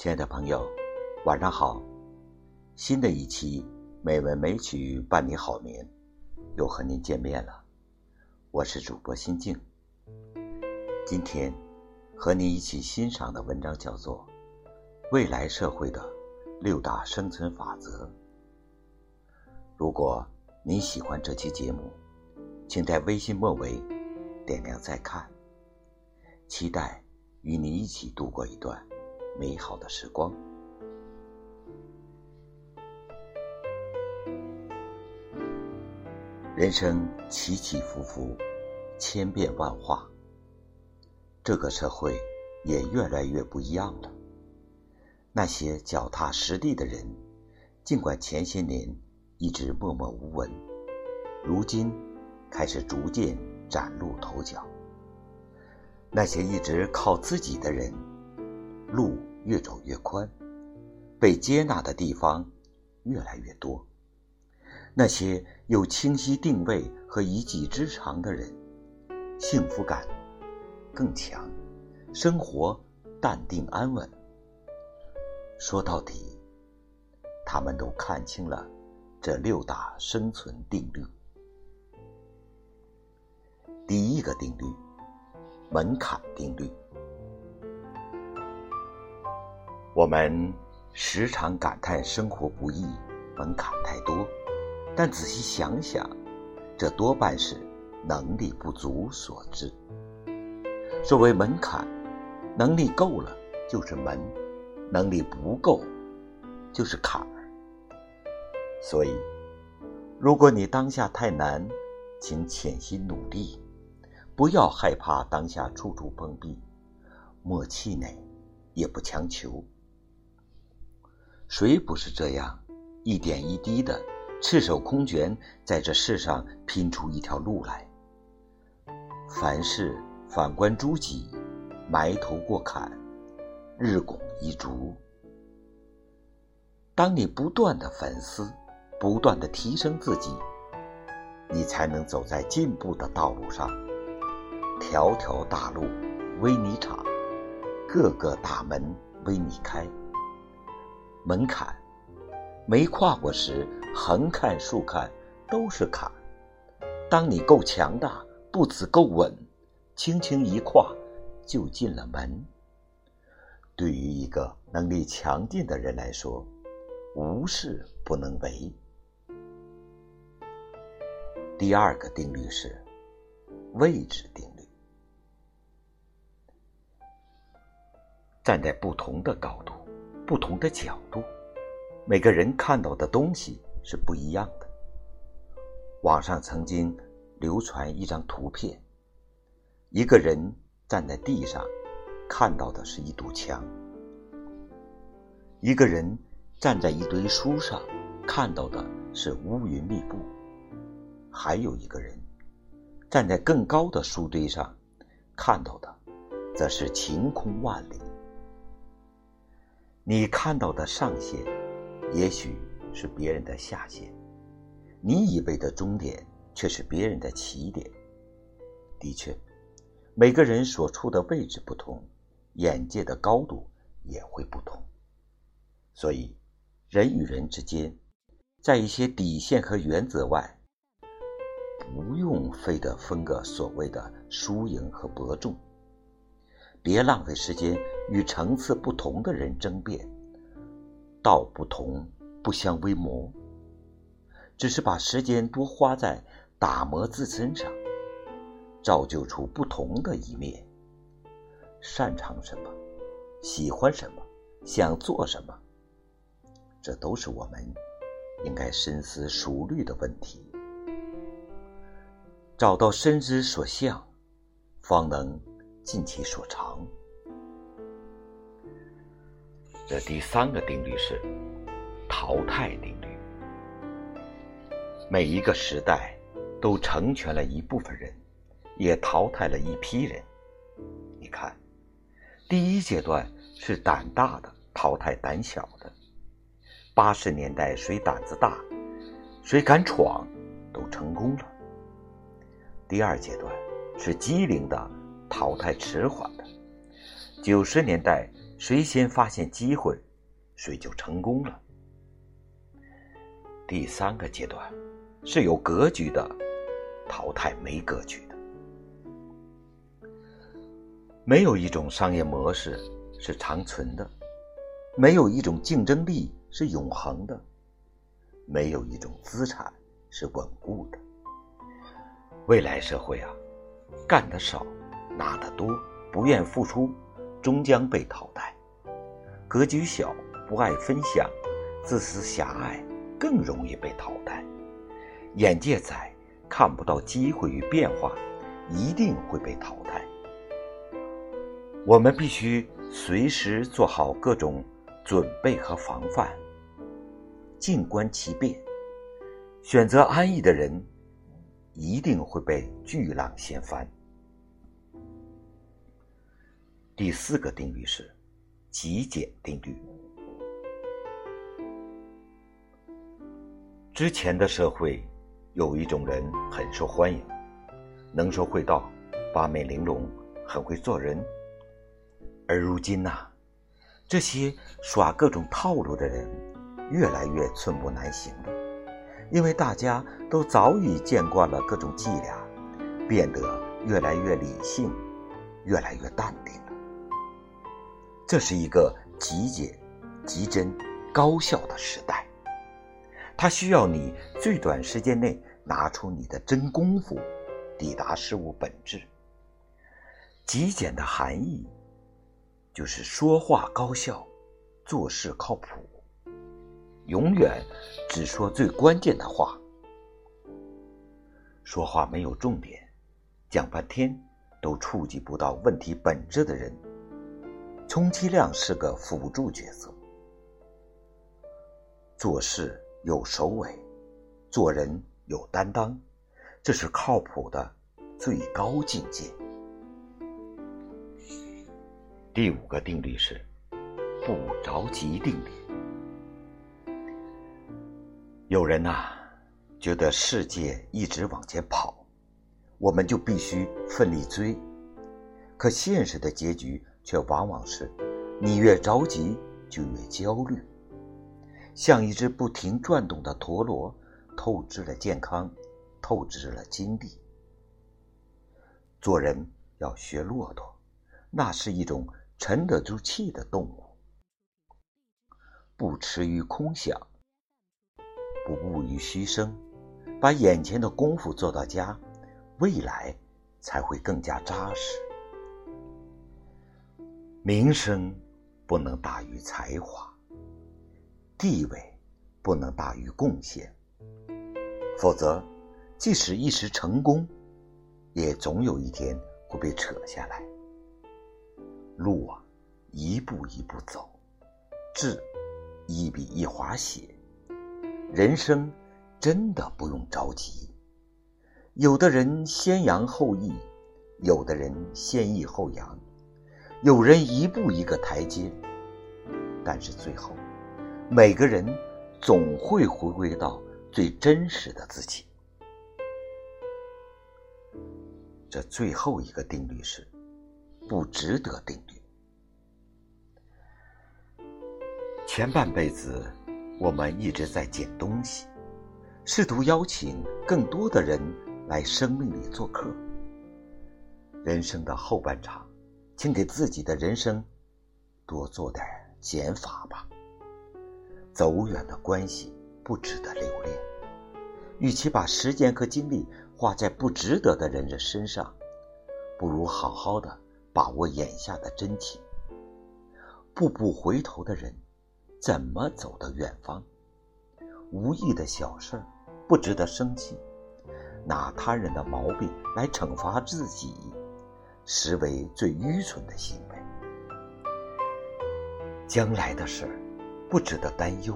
亲爱的朋友，晚上好！新的一期美文美曲伴你好眠，又和您见面了。我是主播心静。今天和你一起欣赏的文章叫做《未来社会的六大生存法则》。如果你喜欢这期节目，请在微信末尾点亮再看。期待与你一起度过一段。美好的时光。人生起起伏伏，千变万化。这个社会也越来越不一样了。那些脚踏实地的人，尽管前些年一直默默无闻，如今开始逐渐崭露头角。那些一直靠自己的人。路越走越宽，被接纳的地方越来越多。那些有清晰定位和一技之长的人，幸福感更强，生活淡定安稳。说到底，他们都看清了这六大生存定律。第一个定律：门槛定律。我们时常感叹生活不易，门槛太多，但仔细想想，这多半是能力不足所致。所谓门槛，能力够了就是门，能力不够就是坎儿。所以，如果你当下太难，请潜心努力，不要害怕当下处处碰壁，莫气馁，也不强求。谁不是这样，一点一滴的赤手空拳在这世上拼出一条路来？凡事反观诸己，埋头过坎，日拱一卒。当你不断的反思，不断的提升自己，你才能走在进步的道路上。条条大路为你敞，各个大门为你开。门槛，没跨过时，横看竖看都是坎。当你够强大，步子够稳，轻轻一跨就进了门。对于一个能力强劲的人来说，无事不能为。第二个定律是位置定律，站在不同的高度。不同的角度，每个人看到的东西是不一样的。网上曾经流传一张图片，一个人站在地上，看到的是一堵墙；一个人站在一堆书上，看到的是乌云密布；还有一个人站在更高的书堆上，看到的则是晴空万里。你看到的上限，也许是别人的下限；你以为的终点，却是别人的起点。的确，每个人所处的位置不同，眼界的高度也会不同。所以，人与人之间，在一些底线和原则外，不用非得分个所谓的输赢和伯仲。别浪费时间与层次不同的人争辩，道不同不相为谋，只是把时间多花在打磨自身上，造就出不同的一面。擅长什么，喜欢什么，想做什么，这都是我们应该深思熟虑的问题。找到身之所向，方能。尽其所长。这第三个定律是淘汰定律。每一个时代都成全了一部分人，也淘汰了一批人。你看，第一阶段是胆大的淘汰胆小的。八十年代谁胆子大，谁敢闯，都成功了。第二阶段是机灵的。淘汰迟缓的，九十年代谁先发现机会，谁就成功了。第三个阶段是有格局的淘汰没格局的。没有一种商业模式是长存的，没有一种竞争力是永恒的，没有一种资产是稳固的。未来社会啊，干得少，拿得多，不愿付出，终将被淘汰；格局小，不爱分享，自私狭隘，更容易被淘汰；眼界窄，看不到机会与变化，一定会被淘汰。我们必须随时做好各种准备和防范，静观其变。选择安逸的人。一定会被巨浪掀翻。第四个定律是极简定律。之前的社会有一种人很受欢迎，能说会道，八面玲珑，很会做人。而如今呐，这些耍各种套路的人越来越寸步难行了。因为大家都早已见惯了各种伎俩，变得越来越理性，越来越淡定了。这是一个极简、极真、高效的时代，它需要你最短时间内拿出你的真功夫，抵达事物本质。极简的含义，就是说话高效，做事靠谱。永远只说最关键的话，说话没有重点，讲半天都触及不到问题本质的人，充其量是个辅助角色。做事有首尾，做人有担当，这是靠谱的最高境界。第五个定律是不着急定律。有人呐，觉得世界一直往前跑，我们就必须奋力追。可现实的结局却往往是，你越着急就越焦虑，像一只不停转动的陀螺，透支了健康，透支了精力。做人要学骆驼，那是一种沉得住气的动物，不驰于空想。不误于虚声，把眼前的功夫做到家，未来才会更加扎实。名声不能大于才华，地位不能大于贡献，否则，即使一时成功，也总有一天会被扯下来。路啊，一步一步走，字一笔一划写。人生真的不用着急，有的人先扬后抑，有的人先抑后扬，有人一步一个台阶，但是最后，每个人总会回归到最真实的自己。这最后一个定律是不值得定律。前半辈子。我们一直在捡东西，试图邀请更多的人来生命里做客。人生的后半场，请给自己的人生多做点减法吧。走远的关系不值得留恋，与其把时间和精力花在不值得的人的身上，不如好好的把握眼下的真情。步步回头的人。怎么走到远方？无意的小事不值得生气，拿他人的毛病来惩罚自己，实为最愚蠢的行为。将来的事不值得担忧，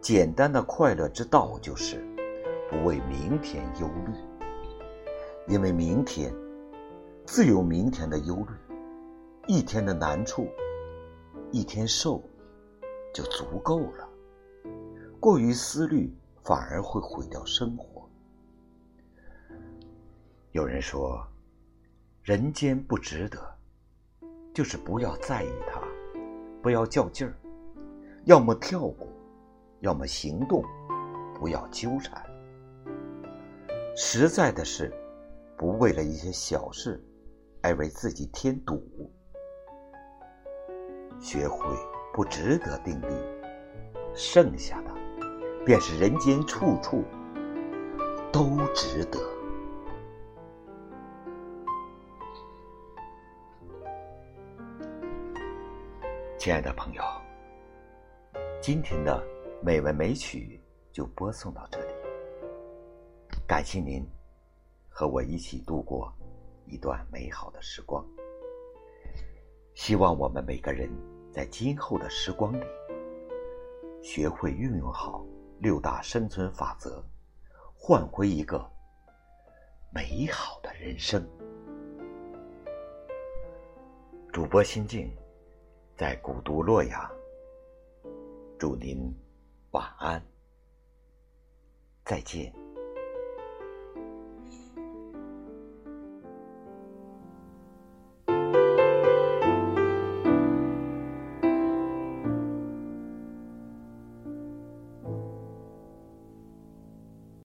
简单的快乐之道就是不为明天忧虑，因为明天自有明天的忧虑，一天的难处，一天受。就足够了。过于思虑，反而会毁掉生活。有人说，人间不值得，就是不要在意它，不要较劲儿，要么跳过，要么行动，不要纠缠。实在的是，不为了一些小事而为自己添堵。学会不值得定律，剩下的便是人间处处都值得。亲爱的朋友，今天的美文美曲就播送到这里。感谢您和我一起度过一段美好的时光。希望我们每个人在今后的时光里，学会运用好六大生存法则，换回一个美好的人生。主播心境。在古都洛阳，祝您晚安，再见。